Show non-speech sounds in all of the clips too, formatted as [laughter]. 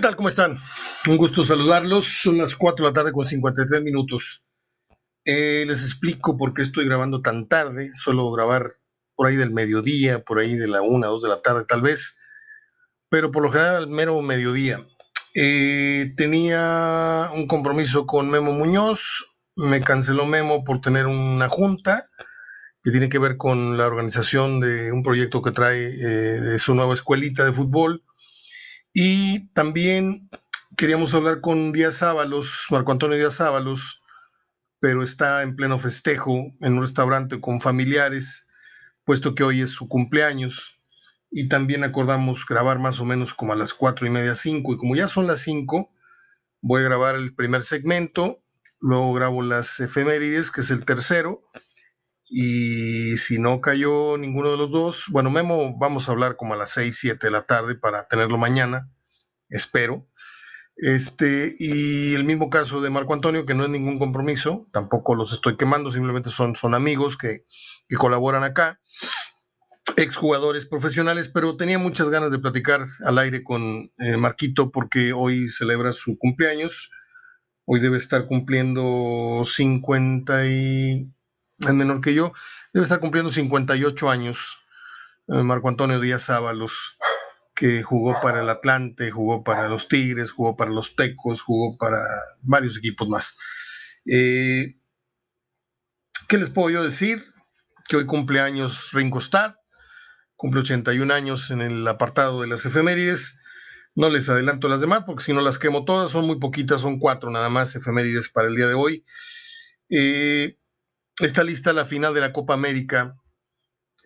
¿Qué tal? ¿Cómo están? Un gusto saludarlos. Son las 4 de la tarde con 53 minutos. Eh, les explico por qué estoy grabando tan tarde. Suelo grabar por ahí del mediodía, por ahí de la 1, 2 de la tarde tal vez, pero por lo general al mero mediodía. Eh, tenía un compromiso con Memo Muñoz, me canceló Memo por tener una junta que tiene que ver con la organización de un proyecto que trae eh, de su nueva escuelita de fútbol. Y también queríamos hablar con Díaz Ábalos, Marco Antonio Díaz Ábalos, pero está en pleno festejo en un restaurante con familiares, puesto que hoy es su cumpleaños. Y también acordamos grabar más o menos como a las cuatro y media, cinco. Y como ya son las cinco, voy a grabar el primer segmento, luego grabo las efemérides, que es el tercero y si no cayó ninguno de los dos, bueno, Memo, vamos a hablar como a las 6, 7 de la tarde para tenerlo mañana, espero. Este, y el mismo caso de Marco Antonio, que no es ningún compromiso, tampoco los estoy quemando, simplemente son, son amigos que, que colaboran acá, exjugadores profesionales, pero tenía muchas ganas de platicar al aire con eh, Marquito porque hoy celebra su cumpleaños. Hoy debe estar cumpliendo 50 y es menor que yo, debe estar cumpliendo 58 años, eh, Marco Antonio Díaz Ábalos, que jugó para el Atlante, jugó para los Tigres, jugó para los Tecos, jugó para varios equipos más. Eh, ¿Qué les puedo yo decir? Que hoy cumple años Ringo Starr, cumple 81 años en el apartado de las efemérides. No les adelanto las demás porque si no las quemo todas, son muy poquitas, son cuatro nada más efemérides para el día de hoy. Eh, está lista la final de la Copa América,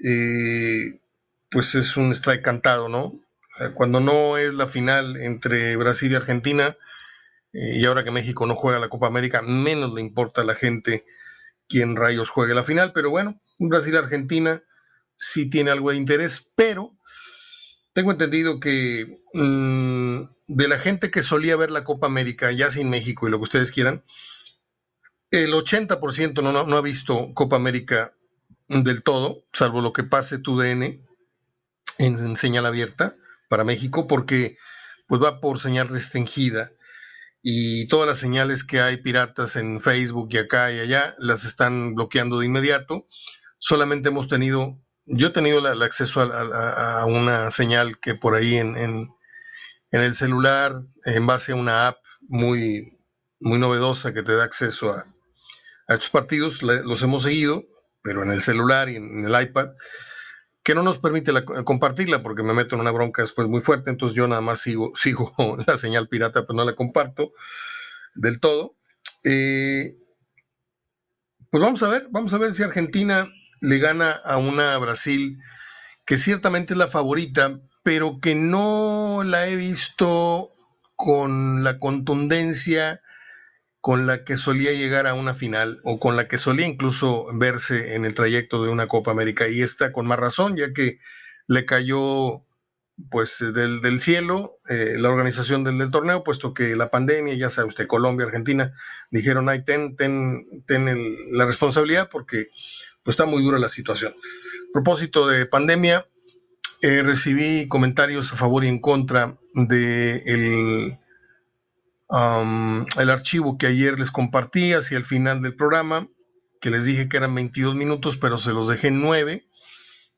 eh, pues es un strike cantado, ¿no? cuando no es la final entre Brasil y Argentina, eh, y ahora que México no juega la Copa América, menos le importa a la gente quién rayos juegue la final, pero bueno, Brasil-Argentina sí tiene algo de interés, pero tengo entendido que mm, de la gente que solía ver la Copa América, ya sin México y lo que ustedes quieran, el 80% no, no, ha visto Copa América del todo, salvo lo que pase tu DN en, señal abierta para México, porque pues va por señal restringida y todas las señales que hay piratas en Facebook y acá y allá las están bloqueando de inmediato. Solamente hemos tenido, yo he tenido el acceso a, una señal que por ahí en, en, el celular, en base a una app muy, muy novedosa que te da acceso a, a estos partidos, los hemos seguido, pero en el celular y en el iPad, que no nos permite compartirla porque me meto en una bronca después muy fuerte, entonces yo nada más sigo, [laughs] sigo la señal pirata, pero no la comparto del todo. Eh, pues vamos a ver, vamos a ver si Argentina le gana a una Brasil que ciertamente es la favorita, pero que no la he visto con la contundencia con la que solía llegar a una final o con la que solía incluso verse en el trayecto de una Copa América y está con más razón ya que le cayó pues del, cielo eh, la organización del, torneo puesto que la pandemia ya sabe usted Colombia Argentina dijeron ay ten ten, ten la responsabilidad porque pues está muy dura la situación. Propósito de pandemia eh, recibí comentarios a favor y en contra de el archivo que ayer les compartí hacia el final del programa, que les dije que eran 22 minutos, pero se los dejé en 9.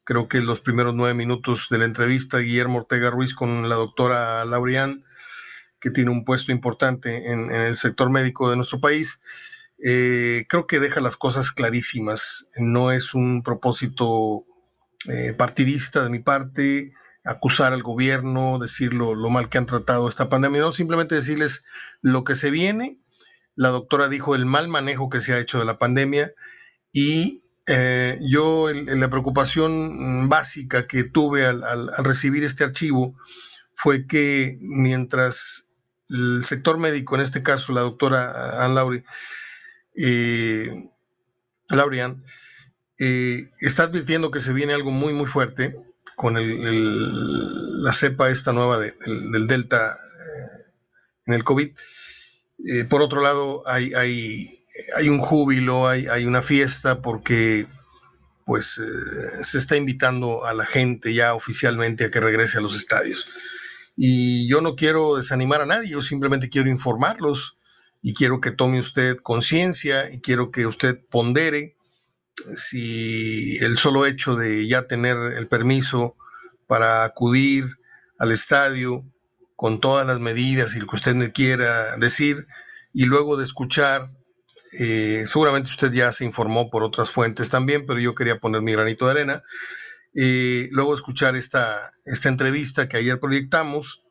Creo que los primeros 9 minutos de la entrevista Guillermo Ortega Ruiz con la doctora Laurian, que tiene un puesto importante en, el sector médico de nuestro país, eh, creo que deja las cosas clarísimas. No es un propósito eh, partidista de mi parte, acusar al gobierno, decir lo, mal que han tratado esta pandemia, no, simplemente decirles lo que se viene. La doctora dijo el mal manejo que se ha hecho de la pandemia y eh, yo la preocupación básica que tuve al, recibir este archivo fue que mientras el sector médico, en este caso la doctora Ann Lauri, eh, Laurian, eh, está advirtiendo que se viene algo muy, muy fuerte, con la cepa esta nueva del, Delta eh, en el COVID. Eh, por otro lado, hay, hay, un júbilo, hay, hay, una fiesta porque pues eh, se está invitando a la gente ya oficialmente a que regrese a los estadios. Y yo no quiero desanimar a nadie, yo simplemente quiero informarlos y quiero que tome usted conciencia y quiero que usted pondere si el solo hecho de ya tener el permiso para acudir al estadio con todas las medidas y lo que usted me quiera decir, y luego de escuchar, eh, seguramente usted ya se informó por otras fuentes también, pero yo quería poner mi granito de arena, eh, luego escuchar esta, esta entrevista que ayer proyectamos,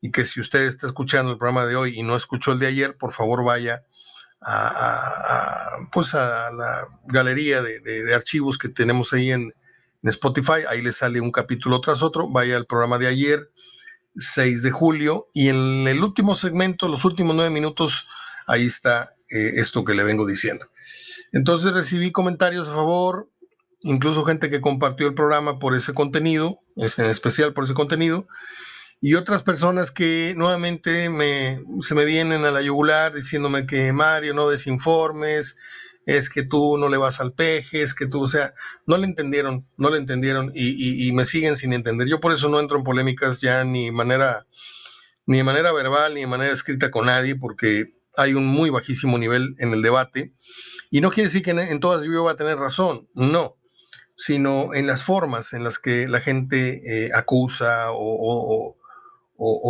y que si usted está escuchando el programa de hoy y no escuchó el de ayer, por favor vaya a, pues a la galería de, archivos que tenemos ahí en, en Spotify, ahí le sale un capítulo tras otro, vaya al programa de ayer, 6 de julio, y en el último segmento, los últimos nueve minutos, ahí está eh, esto que le vengo diciendo. Entonces recibí comentarios a favor, incluso gente que compartió el programa por ese contenido, en especial por ese contenido, y otras personas que nuevamente me, se me vienen a la yugular diciéndome que Mario no desinformes, es que tú no le vas al peje, es que tú, o sea, no le entendieron, no le entendieron y, me siguen sin entender. Yo por eso no entro en polémicas ya ni manera, ni de manera verbal, ni de manera escrita con nadie, porque hay un muy bajísimo nivel en el debate. Y no quiere decir que en, todas yo va a tener razón, no, sino en las formas en las que la gente eh, acusa o, o,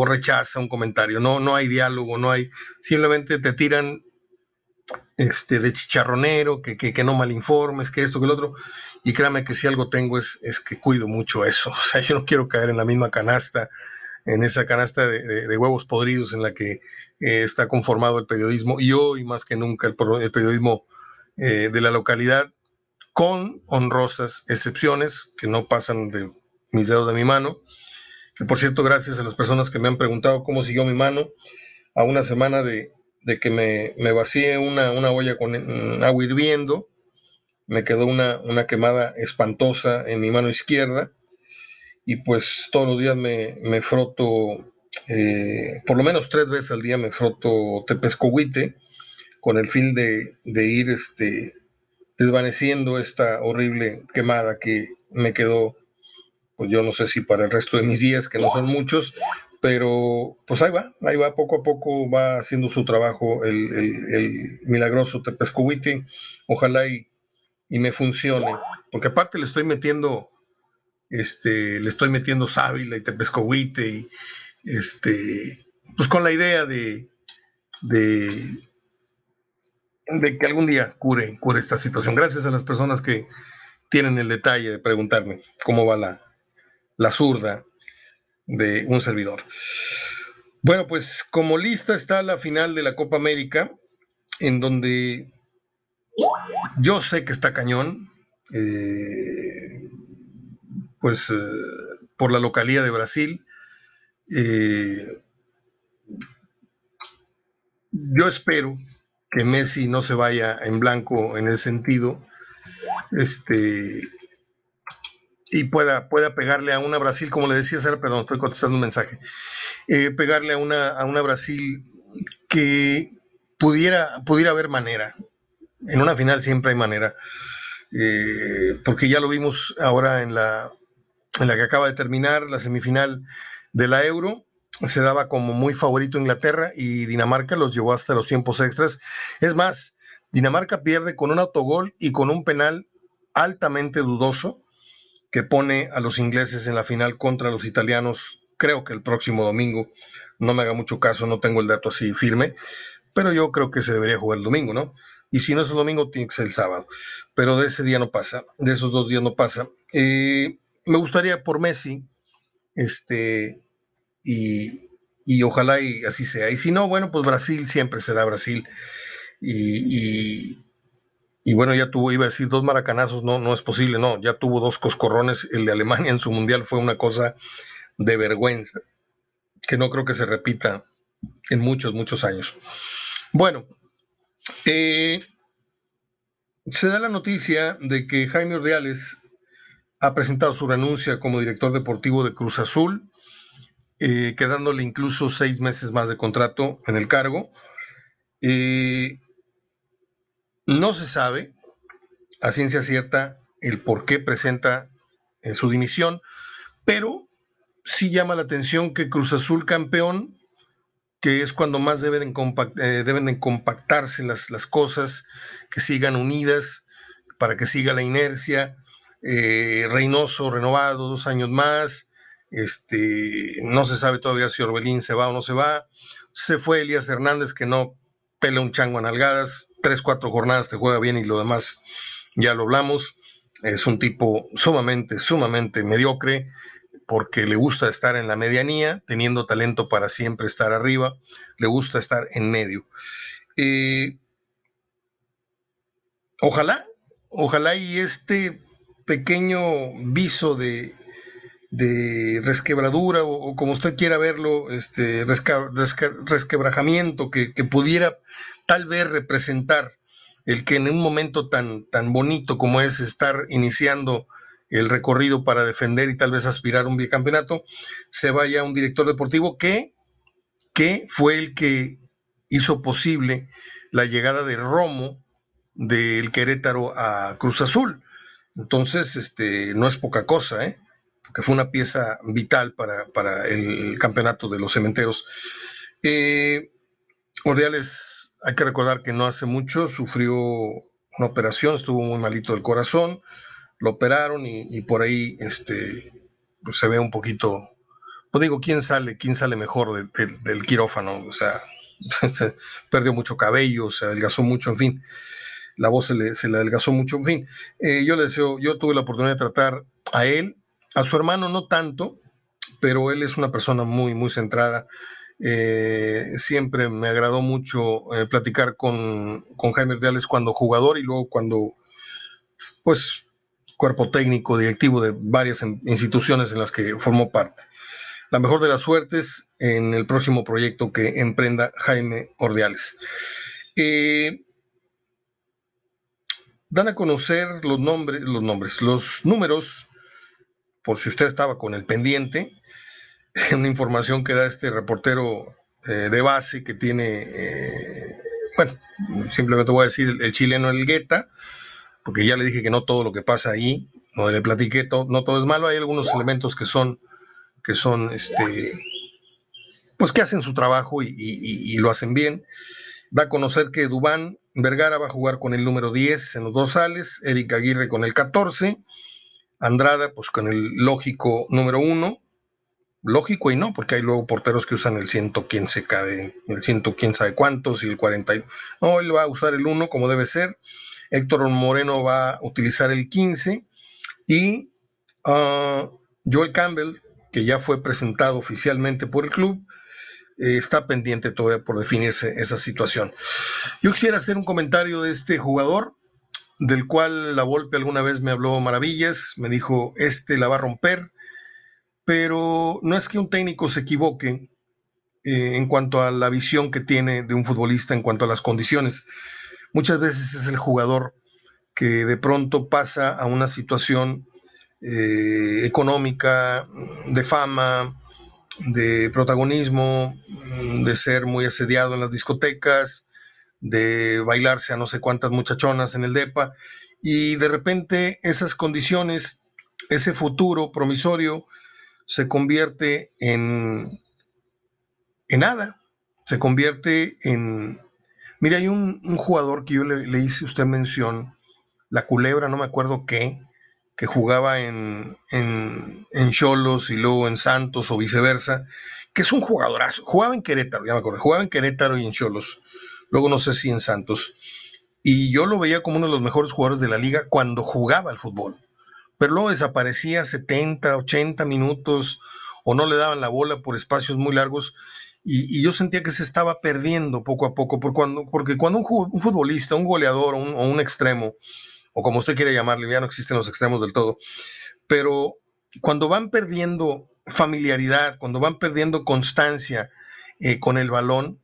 rechaza un comentario. No, no hay diálogo, no hay, simplemente te tiran este, de chicharronero, que, que, que, no malinformes, que esto, que el otro. Y créame que si algo tengo es, es que cuido mucho eso. [laughs] O sea, yo no quiero caer en la misma canasta, en esa canasta de, huevos podridos en la que eh, está conformado el periodismo. Y hoy más que nunca el, periodismo eh, de la localidad, con honrosas excepciones que no pasan de mis dedos de mi mano. Por cierto, gracias a las personas que me han preguntado cómo siguió mi mano. A una semana de, de que me, me vacié una, una, olla con mm, agua hirviendo, me quedó una, una, quemada espantosa en mi mano izquierda. Y pues todos los días me, me froto, eh, por lo menos tres veces al día me froto tepescohuite con el fin de, de ir este, desvaneciendo esta horrible quemada que me quedó, pues yo no sé si para el resto de mis días, que no son muchos, pero pues ahí va, ahí va, poco a poco va haciendo su trabajo el, milagroso Tepescohuite, ojalá y, y, me funcione, porque aparte le estoy metiendo, este, le estoy metiendo sábila y Tepescohuite y este, pues con la idea de, de, de que algún día cure, cure esta situación. Gracias a las personas que tienen el detalle de preguntarme cómo va la, la zurda de un servidor. Bueno, pues como lista está la final de la Copa América, en donde yo sé que está cañón, eh, pues eh, por la localidad de Brasil. Eh, yo espero que Messi no se vaya en blanco en ese sentido. Este, y pueda, pueda pegarle a una Brasil, como le decía Sara, perdón, estoy contestando un mensaje, eh, pegarle a una, a una Brasil que pudiera, pudiera haber manera. En una final siempre hay manera, eh, porque ya lo vimos ahora en la, en la que acaba de terminar la semifinal de la Euro, se daba como muy favorito Inglaterra y Dinamarca los llevó hasta los tiempos extras. Es más, Dinamarca pierde con un autogol y con un penal altamente dudoso que pone a los ingleses en la final contra los italianos, creo que el próximo domingo. No me haga mucho caso, no tengo el dato así firme, pero yo creo que se debería jugar el domingo, ¿no? Y si no es el domingo, tiene que ser el sábado. Pero de ese día no pasa, de esos dos días no pasa. Eh, me gustaría por Messi, este, y, y, ojalá y así sea. Y si no, bueno, pues Brasil siempre será Brasil. y, y bueno, ya tuvo, iba a decir dos maracanazos, no, no es posible, no, ya tuvo dos coscorrones, el de Alemania en su mundial fue una cosa de vergüenza, que no creo que se repita en muchos, muchos años. Bueno, eh, se da la noticia de que Jaime Ordeales ha presentado su renuncia como director deportivo de Cruz Azul, eh, quedándole incluso seis meses más de contrato en el cargo. Eh, no se sabe a ciencia cierta el por qué presenta en su dimisión, pero sí llama la atención que Cruz Azul campeón, que es cuando más deben, eh, deben de compactarse las, las, cosas, que sigan unidas para que siga la inercia. Eh, Reynoso renovado dos años más, este, no se sabe todavía si Orbelín se va o no se va. Se fue Elías Hernández, que no pela un chango a nalgadas, tres, cuatro jornadas te juega bien y lo demás ya lo hablamos. Es un tipo sumamente, sumamente mediocre porque le gusta estar en la medianía, teniendo talento para siempre estar arriba, le gusta estar en medio. Eh, ojalá, ojalá y este pequeño viso de, de resquebradura o, como usted quiera verlo, este resquebrajamiento que, que, pudiera tal vez representar el que en un momento tan, tan bonito como es estar iniciando el recorrido para defender y tal vez aspirar a un bicampeonato, se vaya un director deportivo que, que fue el que hizo posible la llegada de Romo del Querétaro a Cruz Azul. Entonces, este, no es poca cosa, ¿eh? porque fue una pieza vital para, para el campeonato de los cementeros. Eh, Ordiales, hay que recordar que no hace mucho sufrió una operación, estuvo muy malito del corazón, lo operaron y, por ahí este, pues se ve un poquito, pues digo, ¿quién sale, quién sale mejor del quirófano? O sea, [laughs] se perdió mucho cabello, se adelgazó mucho, en fin, la voz se le, se adelgazó mucho, en fin. Eh, yo le deseo, yo tuve la oportunidad de tratar a él, a su hermano no tanto, pero él es una persona muy, muy centrada. Eh, siempre me agradó mucho eh, platicar con, con Jaime Reales cuando jugador y luego cuando, pues, cuerpo técnico, directivo de varias instituciones en las que formó parte. La mejor de las suertes en el próximo proyecto que emprenda Jaime Ordiales. Eh, dan a conocer los nombres, los nombres, los números, por si usted estaba con el pendiente, [laughs] una información que da este reportero eh, de base que tiene, eh, bueno, simplemente voy a decir el, chileno El Guetta, porque ya le dije que no todo lo que pasa ahí, no le platiqué, no todo es malo, hay algunos elementos que son, que son, este, pues que hacen su trabajo y, lo hacen bien. Va a conocer que Dubán Vergara va a jugar con el número 10 en los dorsales, Eric Aguirre con el 14, Andrada pues con el lógico número 1, lógico y no, porque hay luego porteros que usan el 100 quién se cae, el 100 quién sabe cuántos y el 40. No, él va a usar el 1 como debe ser. Héctor Moreno va a utilizar el 15 y uh, Joel Campbell, que ya fue presentado oficialmente por el club, eh, está pendiente todavía por definirse esa situación. Yo quisiera hacer un comentario de este jugador, del cual la Volpe alguna vez me habló maravillas, me dijo, este la va a romper, pero no es que un técnico se equivoque eh, en cuanto a la visión que tiene de un futbolista, en cuanto a las condiciones. Muchas veces es el jugador que de pronto pasa a una situación eh, económica, de fama, de protagonismo, de ser muy asediado en las discotecas, de bailarse a no sé cuántas muchachonas en el DEPA, y de repente esas condiciones, ese futuro promisorio, se convierte en, en nada, se convierte en, Mire, hay un, jugador que yo le, hice usted mención, la culebra, no me acuerdo qué, que jugaba en, en, Cholos y luego en Santos o viceversa, que es un jugadorazo. Jugaba en Querétaro, ya me acuerdo, jugaba en Querétaro y en Cholos. Luego no sé si en Santos. Y yo lo veía como uno de los mejores jugadores de la liga cuando jugaba al fútbol. Pero luego desaparecía 70, 80 minutos o no le daban la bola por espacios muy largos y, yo sentía que se estaba perdiendo poco a poco, porque cuando, un, futbolista, un goleador o un, extremo, o como usted quiere llamarle, ya no existen los extremos del todo, pero cuando van perdiendo familiaridad, cuando van perdiendo constancia eh, con el balón,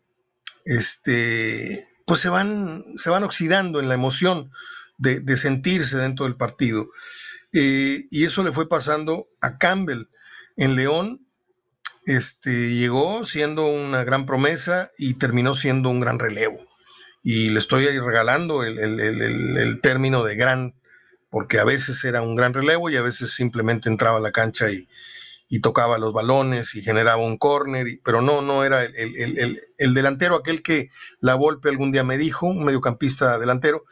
este, pues se van, se van oxidando en la emoción de, sentirse dentro del partido. Eh, y eso le fue pasando a Campbell en León este, llegó siendo una gran promesa y terminó siendo un gran relevo. Y le estoy regalando el, término de gran, porque a veces era un gran relevo y a veces simplemente entraba a la cancha y, y tocaba los balones y generaba un córner, pero no, no era el, delantero aquel que la Volpe algún día me dijo, un mediocampista delantero.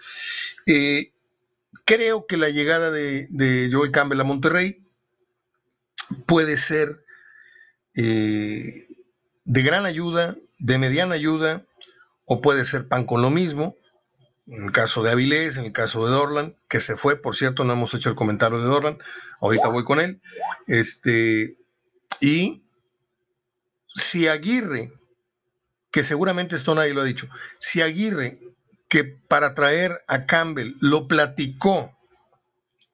Eh, creo que la llegada de, Joel Campbell a Monterrey puede ser eh, de gran ayuda, de mediana ayuda, o puede ser pan con lo mismo. En el caso de Avilés, en el caso de Dorlan, que se fue, por cierto, no hemos hecho el comentario de Dorlan, ahorita voy con él. Este, y si Aguirre, que seguramente esto nadie lo ha dicho, si Aguirre, que para traer a Campbell lo platicó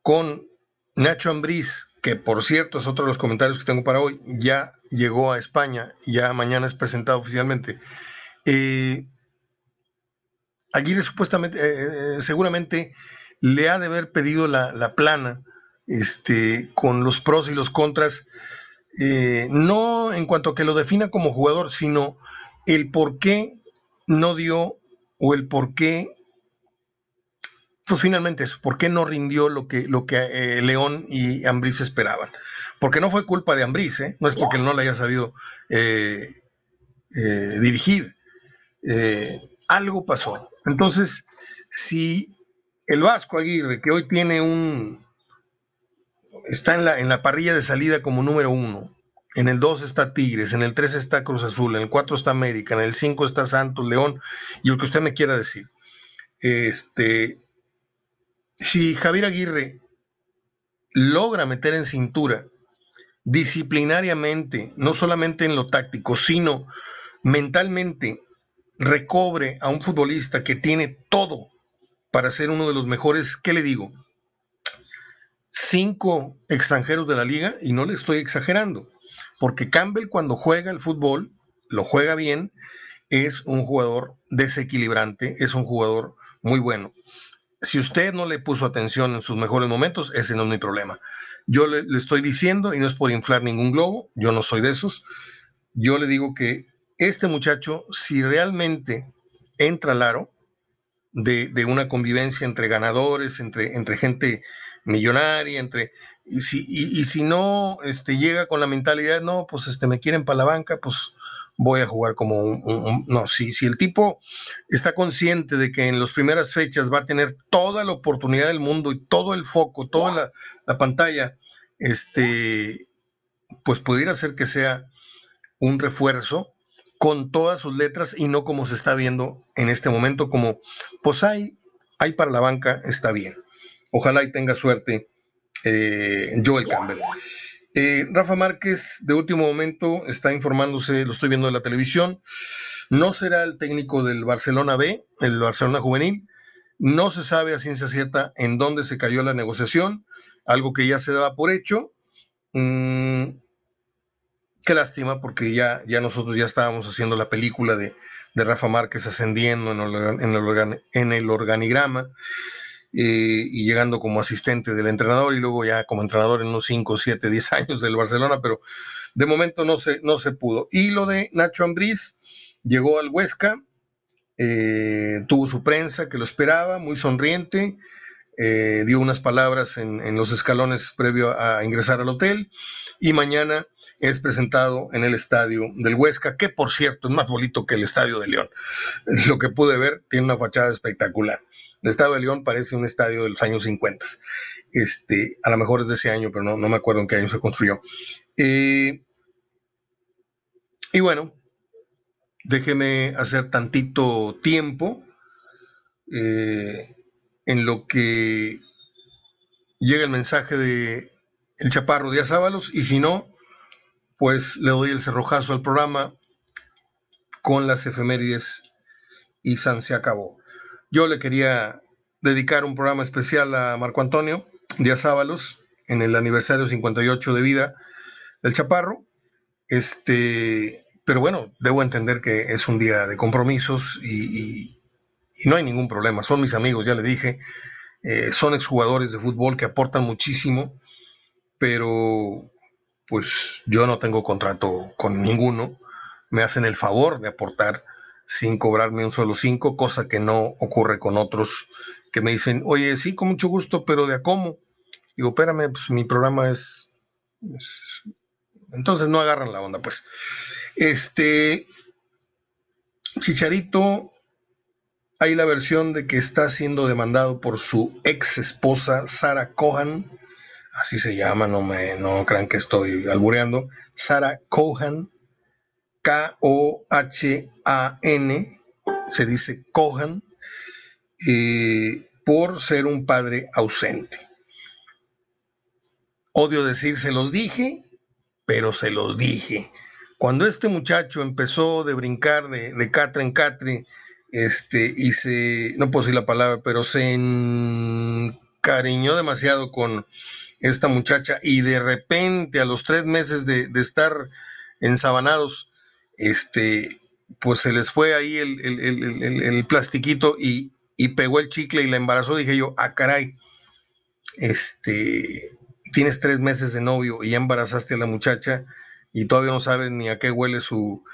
con Nacho Ambriz, que por cierto es otro de los comentarios que tengo para hoy, ya llegó a España, ya mañana es presentado oficialmente. Eh, Aguirre supuestamente, eh, eh, seguramente le ha de haber pedido la, plana este, con los pros y los contras, no en cuanto a que lo defina como jugador, sino el por qué no dio o el por qué, pues finalmente eso, por qué no rindió lo que, lo que León y Ambriz esperaban. Porque no fue culpa de Ambriz, no es porque no le haya sabido dirigir. algo pasó. Entonces, si el Vasco Aguirre, que hoy tiene un. está en la, en la parrilla de salida como número uno, en el 2 está Tigres, en el 3 está Cruz Azul, en el 4 está América, en el 5 está Santos, León, y lo que usted me quiera decir. Este, si Javier Aguirre logra meter en cintura disciplinariamente, no solamente en lo táctico, sino mentalmente recobre a un futbolista que tiene todo para ser uno de los mejores, ¿qué le digo? Cinco extranjeros de la liga, y no le estoy exagerando, porque Campbell cuando juega el fútbol, lo juega bien, es un jugador desequilibrante, es un jugador muy bueno. Si usted no le puso atención en sus mejores momentos, ese no es mi problema. Yo le, le estoy diciendo, y no es por inflar ningún globo, yo no soy de esos, yo le digo que este muchacho, si realmente entra al aro de, una convivencia entre ganadores, entre, entre gente millonaria, entre y si, y, si no este, llega con la mentalidad, no, pues este, me quieren para la banca, pues voy a jugar como un, no, si, si el tipo está consciente de que en las primeras fechas va a tener toda la oportunidad del mundo y todo el foco, toda la, la pantalla, este, pues pudiera ser que sea un refuerzo con todas sus letras y no como se está viendo en este momento, como pues hay, hay para la banca, está bien. Ojalá y tenga suerte eh, Joel Campbell. Eh, Rafa Márquez, de último momento, está informándose, lo estoy viendo en la televisión, no será el técnico del Barcelona B, el Barcelona Juvenil, no se sabe a ciencia cierta en dónde se cayó la negociación, algo que ya se daba por hecho. Mm, Qué lástima, porque ya, ya nosotros ya estábamos haciendo la película de, Rafa Márquez ascendiendo en el, en el, organigrama eh, y llegando como asistente del entrenador y luego ya como entrenador en unos 5, 7, 10 años del Barcelona, pero de momento no se, no se pudo. Y lo de Nacho Ambriz, llegó al Huesca, eh, tuvo su prensa que lo esperaba, muy sonriente, eh, dio unas palabras en, los escalones previo a ingresar al hotel y mañana es presentado en el estadio del Huesca, que por cierto es más bonito que el estadio de León. [laughs] Lo que pude ver tiene una fachada espectacular. El estadio de León parece un estadio de los años 50. Este, a lo mejor es de ese año, pero no, me acuerdo en qué año se construyó. Eh, y bueno, déjeme hacer tantito tiempo eh, en lo que llega el mensaje de el Chaparro Díaz Ábalos y si no, pues le doy el cerrojazo al programa con las efemérides y San se acabó. Yo le quería dedicar un programa especial a Marco Antonio Díaz Ábalos en el aniversario 58 de vida del Chaparro. Este, pero bueno, debo entender que es un día de compromisos y, no hay ningún problema. Son mis amigos, ya le dije. Eh, son exjugadores de fútbol que aportan muchísimo, pero pues yo no tengo contrato con ninguno, me hacen el favor de aportar sin cobrarme un solo cinco, cosa que no ocurre con otros que me dicen, oye, sí, con mucho gusto, pero ¿de a cómo? Digo, espérame, pues mi programa es, Entonces no agarran la onda, pues. Este. Chicharito. Hay la versión de que está siendo demandado por su ex esposa, Sara Cohan. Así se llama, no me no crean que estoy albureando. Sara Cohan. K-O-H-A-N. Se dice Cohan. Por ser un padre ausente. Odio decir se los dije, pero se los dije. Cuando este muchacho empezó de brincar de, de catre en catre, este, y se, no puedo decir la palabra, pero se encariñó demasiado con esta muchacha y de repente a los tres meses de, estar ensabanados, este, pues se les fue ahí el, el plastiquito y, y pegó el chicle y la embarazó, dije yo, ah, caray, este, tienes tres meses de novio y ya embarazaste a la muchacha y todavía no sabes ni a qué huele su,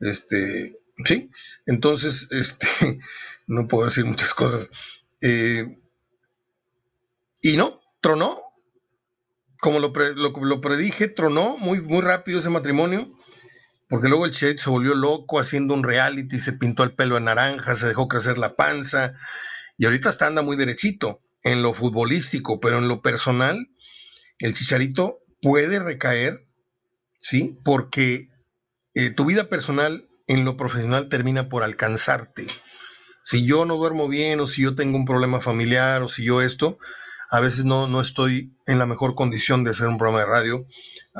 este, sí, entonces, [laughs] este, no puedo decir muchas cosas. Eh, y no, tronó, como lo, lo, predije, tronó muy, muy rápido ese matrimonio, porque luego el Che se volvió loco haciendo un reality, se pintó el pelo de naranja, se dejó crecer la panza, y ahorita está anda muy derechito en lo futbolístico, pero en lo personal, el chicharito puede recaer, ¿sí? Porque eh, tu vida personal en lo profesional termina por alcanzarte. Si yo no duermo bien o si yo tengo un problema familiar o si yo esto, a veces no, no estoy en la mejor condición de hacer un programa de radio.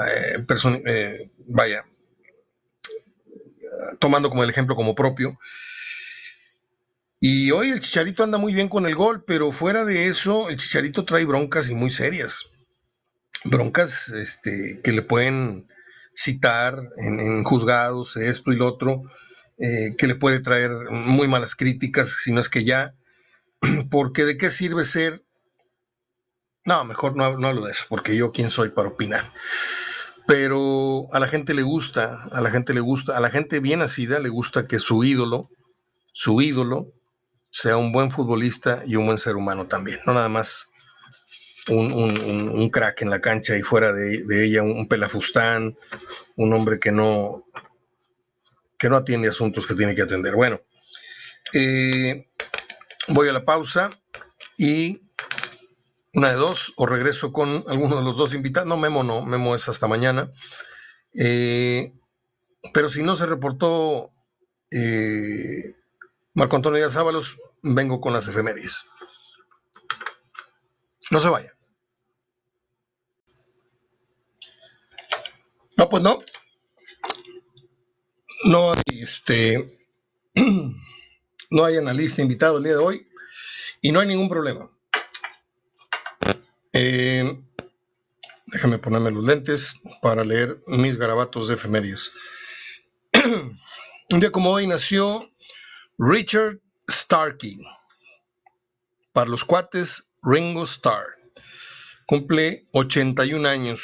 Eh, eh, vaya, tomando como el ejemplo como propio. Y hoy el Chicharito anda muy bien con el gol, pero fuera de eso, el Chicharito trae broncas y muy serias. Broncas este, que le pueden citar en, juzgados, esto y lo otro, eh, que le puede traer muy malas críticas, si no es que ya, [clears throat] porque de qué sirve ser... No, mejor no, no hablo de eso, porque yo quién soy para opinar. Pero a la gente le gusta, a la gente le gusta, a la gente bien nacida le gusta que su ídolo, su ídolo, sea un buen futbolista y un buen ser humano también, no nada más un, crack en la cancha y fuera de, ella un, pelafustán, un hombre que no, que no atiende asuntos que tiene que atender. Bueno, eh, voy a la pausa y una de dos, o regreso con alguno de los dos invitados. No, Memo no, Memo es hasta mañana. Eh, pero si no se reportó eh, Marco Antonio Díaz Ábalos, vengo con las efemérides. No se vaya. No, pues no. No hay este. [clears throat] No hay analista invitado el día de hoy y no hay ningún problema. Eh, déjame ponerme los lentes para leer mis garabatos de efemérides. [clears throat] Un día como hoy nació Richard Starkey. Para los cuates, Ringo Starr. Cumple 81 años,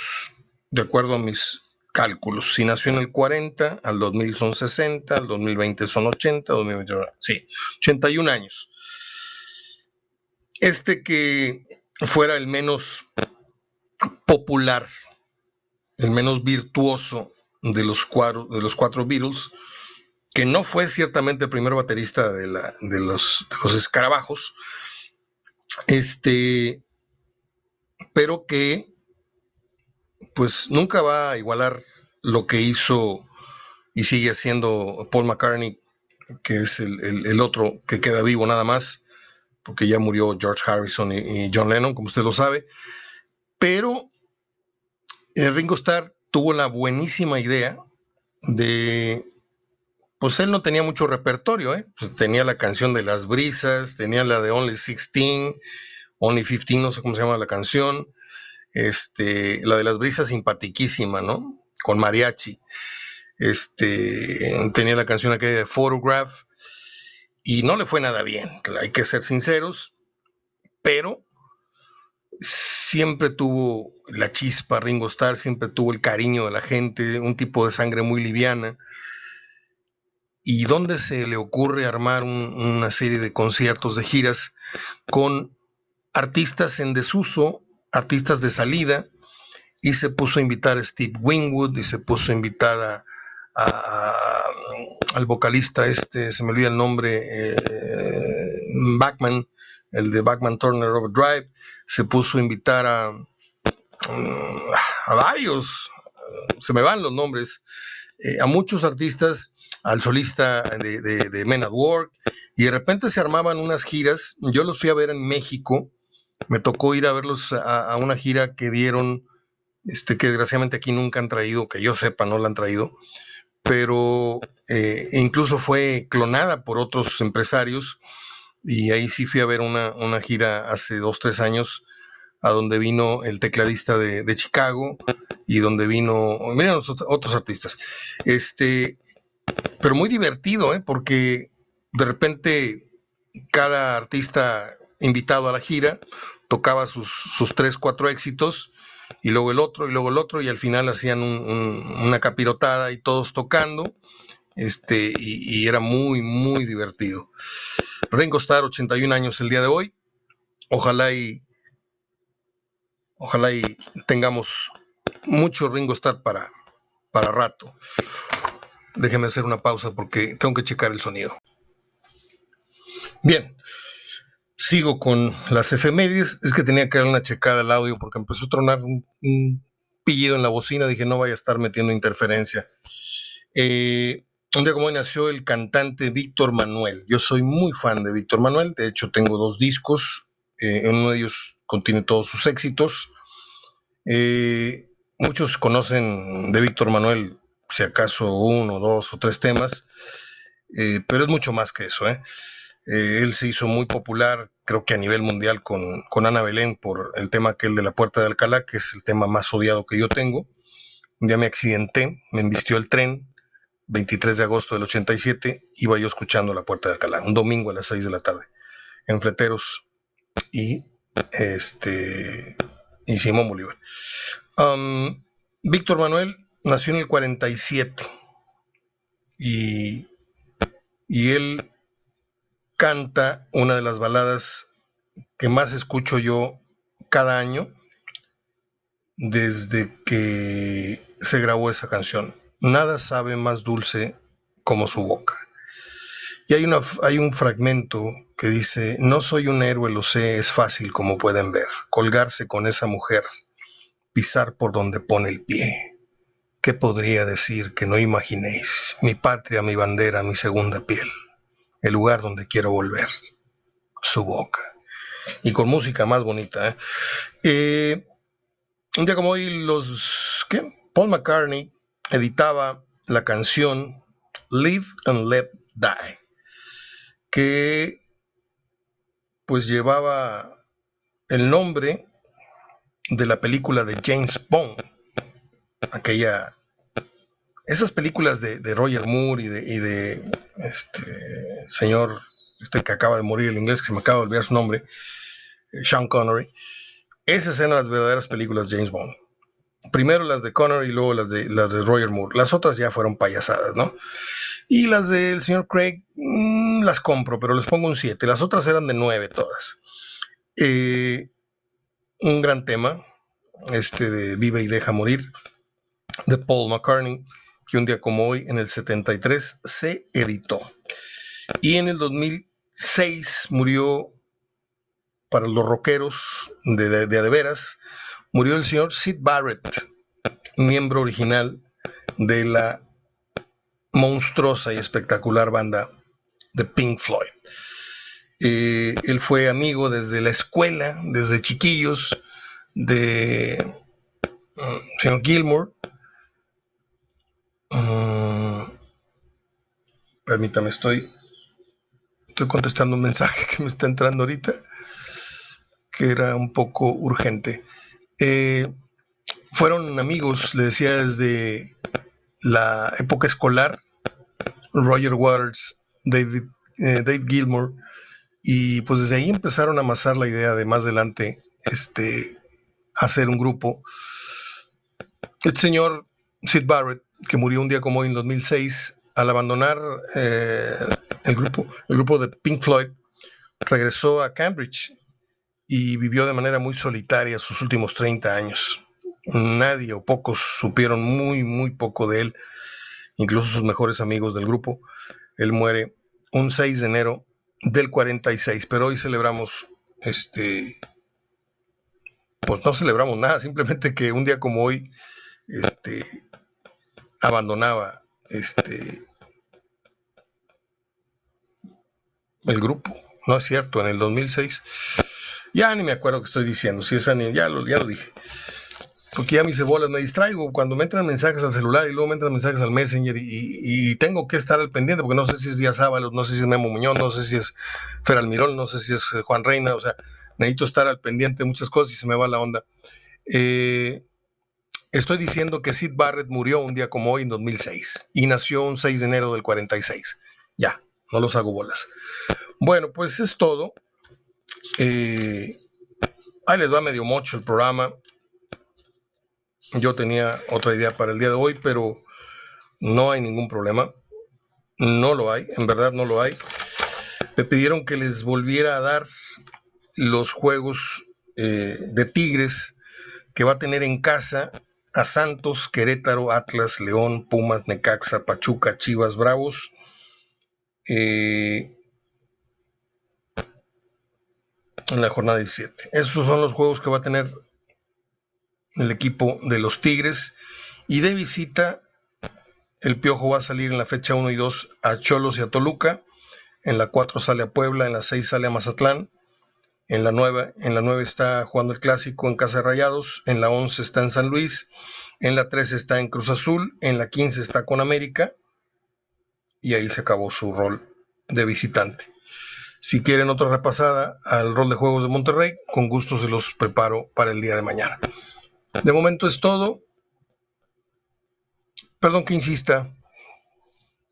de acuerdo a mis cálculos. Si nació en el 40, al 2000 son 60, al 2020 son 80, 2020, sí, 81 años. Este que fuera el menos popular, el menos virtuoso de los cuatro, de los cuatro Beatles, que no fue ciertamente el primer baterista de, la, de, los, los, escarabajos, este, pero que pues nunca va a igualar lo que hizo y sigue haciendo Paul McCartney, que es el otro que queda vivo nada más, porque ya murió George Harrison y, John Lennon, como usted lo sabe, pero eh, Ringo Starr tuvo la buenísima idea de, pues él no tenía mucho repertorio, ¿eh? pues tenía la canción de las brisas, tenía la de Only 16, Only 15, no sé cómo se llama la canción, este, la de las brisas simpatiquísima, ¿no? Con mariachi. Este, tenía la canción aquella de Photograph, y no le fue nada bien, hay que ser sinceros, pero siempre tuvo la chispa Ringo Starr, siempre tuvo el cariño de la gente, un tipo de sangre muy liviana. ¿Y dónde se le ocurre armar una serie de conciertos, de giras con artistas en desuso, artistas de salida, y se puso a invitar a Steve Wingwood y se puso a invitar al vocalista este, se me olvida el nombre, eh, el de Backman Turner Overdrive, se puso a invitar a, mm, a varios, se me van los nombres, eh, a muchos artistas, al solista de, Men at Work, y de repente se armaban unas giras. Yo los fui a ver en México, me tocó ir a verlos a, una gira que dieron, este, que desgraciadamente aquí nunca han traído, que yo sepa, no la han traído, pero eh, incluso fue clonada por otros empresarios. Y ahí sí fui a ver una, una gira hace dos, tres años a donde vino el tecladista de, Chicago y donde vino, miren otros artistas. Este, pero muy divertido, ¿eh? porque de repente cada artista invitado a la gira tocaba sus, sus tres, cuatro éxitos y luego el otro y luego el otro y al final hacían una capirotada y todos tocando este y, y, era muy muy divertido Ringo Starr 81 años el día de hoy ojalá y Ojalá y tengamos mucho Ringo Starr para, para rato. Déjeme hacer una pausa porque tengo que checar el sonido. Bien, sigo con las efemérides. Es que tenía que dar una checada al audio porque empezó a tronar un, pillido en la bocina. Dije, no vaya a estar metiendo interferencia. Eh, un día como hoy nació el cantante Víctor Manuel. Yo soy muy fan de Víctor Manuel. De hecho, tengo dos discos. Eh, uno de ellos contiene todos sus éxitos. Eh, muchos conocen de Víctor Manuel, si acaso uno, dos o tres temas, eh, pero es mucho más que eso. ¿eh? él se hizo muy popular, creo que a nivel mundial, con, con Ana Belén por el tema aquel de la Puerta de Alcalá, que es el tema más odiado que yo tengo. Un día me accidenté, me embistió el tren, 23 de agosto del 87, iba yo escuchando la Puerta de Alcalá, un domingo a las 6 de la tarde, en Fleteros. Y este y Simón Bolívar. Víctor Manuel nació en el 47 y, y él canta una de las baladas que más escucho yo cada año desde que se grabó esa canción. Nada sabe más dulce como su boca. Y hay, una, hay un fragmento que dice, no soy un héroe, lo sé, es fácil como pueden ver, colgarse con esa mujer, pisar por donde pone el pie. ¿Qué podría decir que no imaginéis? Mi patria, mi bandera, mi segunda piel, el lugar donde quiero volver, su boca. Y con música más bonita. ¿eh? Eh, un día como hoy, los, ¿qué? Paul McCartney editaba la canción Live and Let Die que pues llevaba el nombre de la película de James Bond, aquella, esas películas de, Roger Moore y de, este señor, este que acaba de morir, el inglés que se me acaba de olvidar su nombre, eh, Sean Connery, esas eran las verdaderas películas de James Bond. Primero las de Connery y luego las de, las de Roger Moore. Las otras ya fueron payasadas, ¿no? Y las del señor Craig mm, las compro, pero les pongo un 7. Las otras eran de 9 todas. Eh, un gran tema, este de Vive y deja morir, de Paul McCartney, que un día como hoy, en el 73, se editó. Y en el 2006 murió, para los rockeros de, de, de, veras, murió el señor Sid Barrett, miembro original de la monstruosa y espectacular banda de Pink Floyd. Eh, él fue amigo desde la escuela, desde chiquillos, de uh, señor Gilmore. Permítame, estoy, estoy contestando un mensaje [laughs] que me está entrando ahorita, que era un poco urgente. Eh, fueron amigos, le decía, desde la época escolar, Roger Waters, David, eh, Dave Gilmore, y pues desde ahí empezaron a amasar la idea de más adelante este, hacer un grupo. Este señor Sid Barrett, que murió un día como hoy en 2006, al abandonar eh, el, grupo, el grupo de Pink Floyd, regresó a Cambridge y vivió de manera muy solitaria sus últimos 30 años. nadie o pocos supieron muy, muy poco de él, incluso sus mejores amigos del grupo. Él muere un 6 de enero del 46, pero hoy celebramos este pues no celebramos nada, simplemente que un día como hoy este abandonaba este el grupo, no es cierto, en el 2006 ya ni me acuerdo qué estoy diciendo, si esa ya lo, ya lo dije porque ya mis cebolas me distraigo cuando me entran mensajes al celular y luego me entran mensajes al Messenger y, tengo que estar al pendiente porque no sé si es Díaz Ábalos, no sé si es Memo Muñoz, no sé si es Fer Almirón, no sé si es Juan Reina, o sea, necesito estar al pendiente de muchas cosas y se me va la onda. Eh, estoy diciendo que Sid Barrett murió un día como hoy en 2006 y nació un 6 de enero del 46. Ya, no los hago bolas. Bueno, pues es todo. Eh, ahí les va medio mocho el programa. Yo tenía otra idea para el día de hoy, pero no hay ningún problema. No lo hay, en verdad no lo hay. Me pidieron que les volviera a dar los juegos eh, de Tigres que va a tener en casa a Santos, Querétaro, Atlas, León, Pumas, Necaxa, Pachuca, Chivas, Bravos. Eh, en la jornada 17. Esos son los juegos que va a tener el equipo de los Tigres. Y de visita, el Piojo va a salir en la fecha 1 y 2 a Cholos y a Toluca. En la 4 sale a Puebla, en la 6 sale a Mazatlán. En la 9, en la 9 está jugando el clásico en Casa de Rayados. En la 11 está en San Luis. En la 13 está en Cruz Azul. En la 15 está con América. Y ahí se acabó su rol de visitante. Si quieren otra repasada al rol de juegos de Monterrey, con gusto se los preparo para el día de mañana. De momento es todo. Perdón que insista,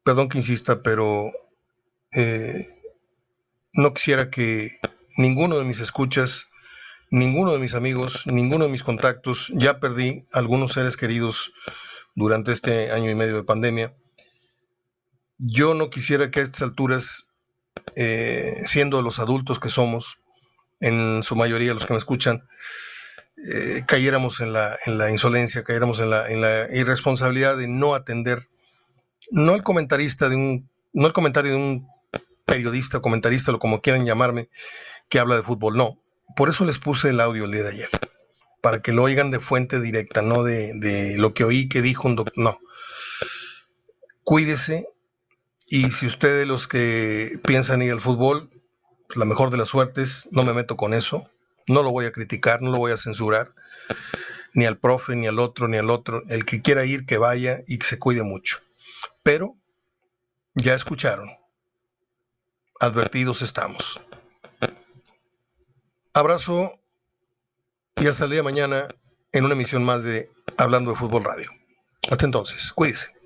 perdón que insista, pero eh, no quisiera que ninguno de mis escuchas, ninguno de mis amigos, ninguno de mis contactos, ya perdí algunos seres queridos durante este año y medio de pandemia. Yo no quisiera que a estas alturas, eh, siendo los adultos que somos, en su mayoría los que me escuchan, eh, cayéramos en la, en la, insolencia, cayéramos en la, irresponsabilidad de no atender, no el comentarista de un, no el comentario de un periodista comentarista, o como quieran llamarme, que habla de fútbol, no. Por eso les puse el audio el día de ayer, para que lo oigan de fuente directa, no de, de lo que oí que dijo un doctor, no. Cuídese y si ustedes los que piensan ir al fútbol, la mejor de las suertes, no me meto con eso no lo voy a criticar, no lo voy a censurar, ni al profe, ni al otro, ni al otro. El que quiera ir, que vaya y que se cuide mucho. Pero ya escucharon. Advertidos estamos. Abrazo y hasta el día de mañana en una emisión más de Hablando de Fútbol Radio. Hasta entonces, cuídese.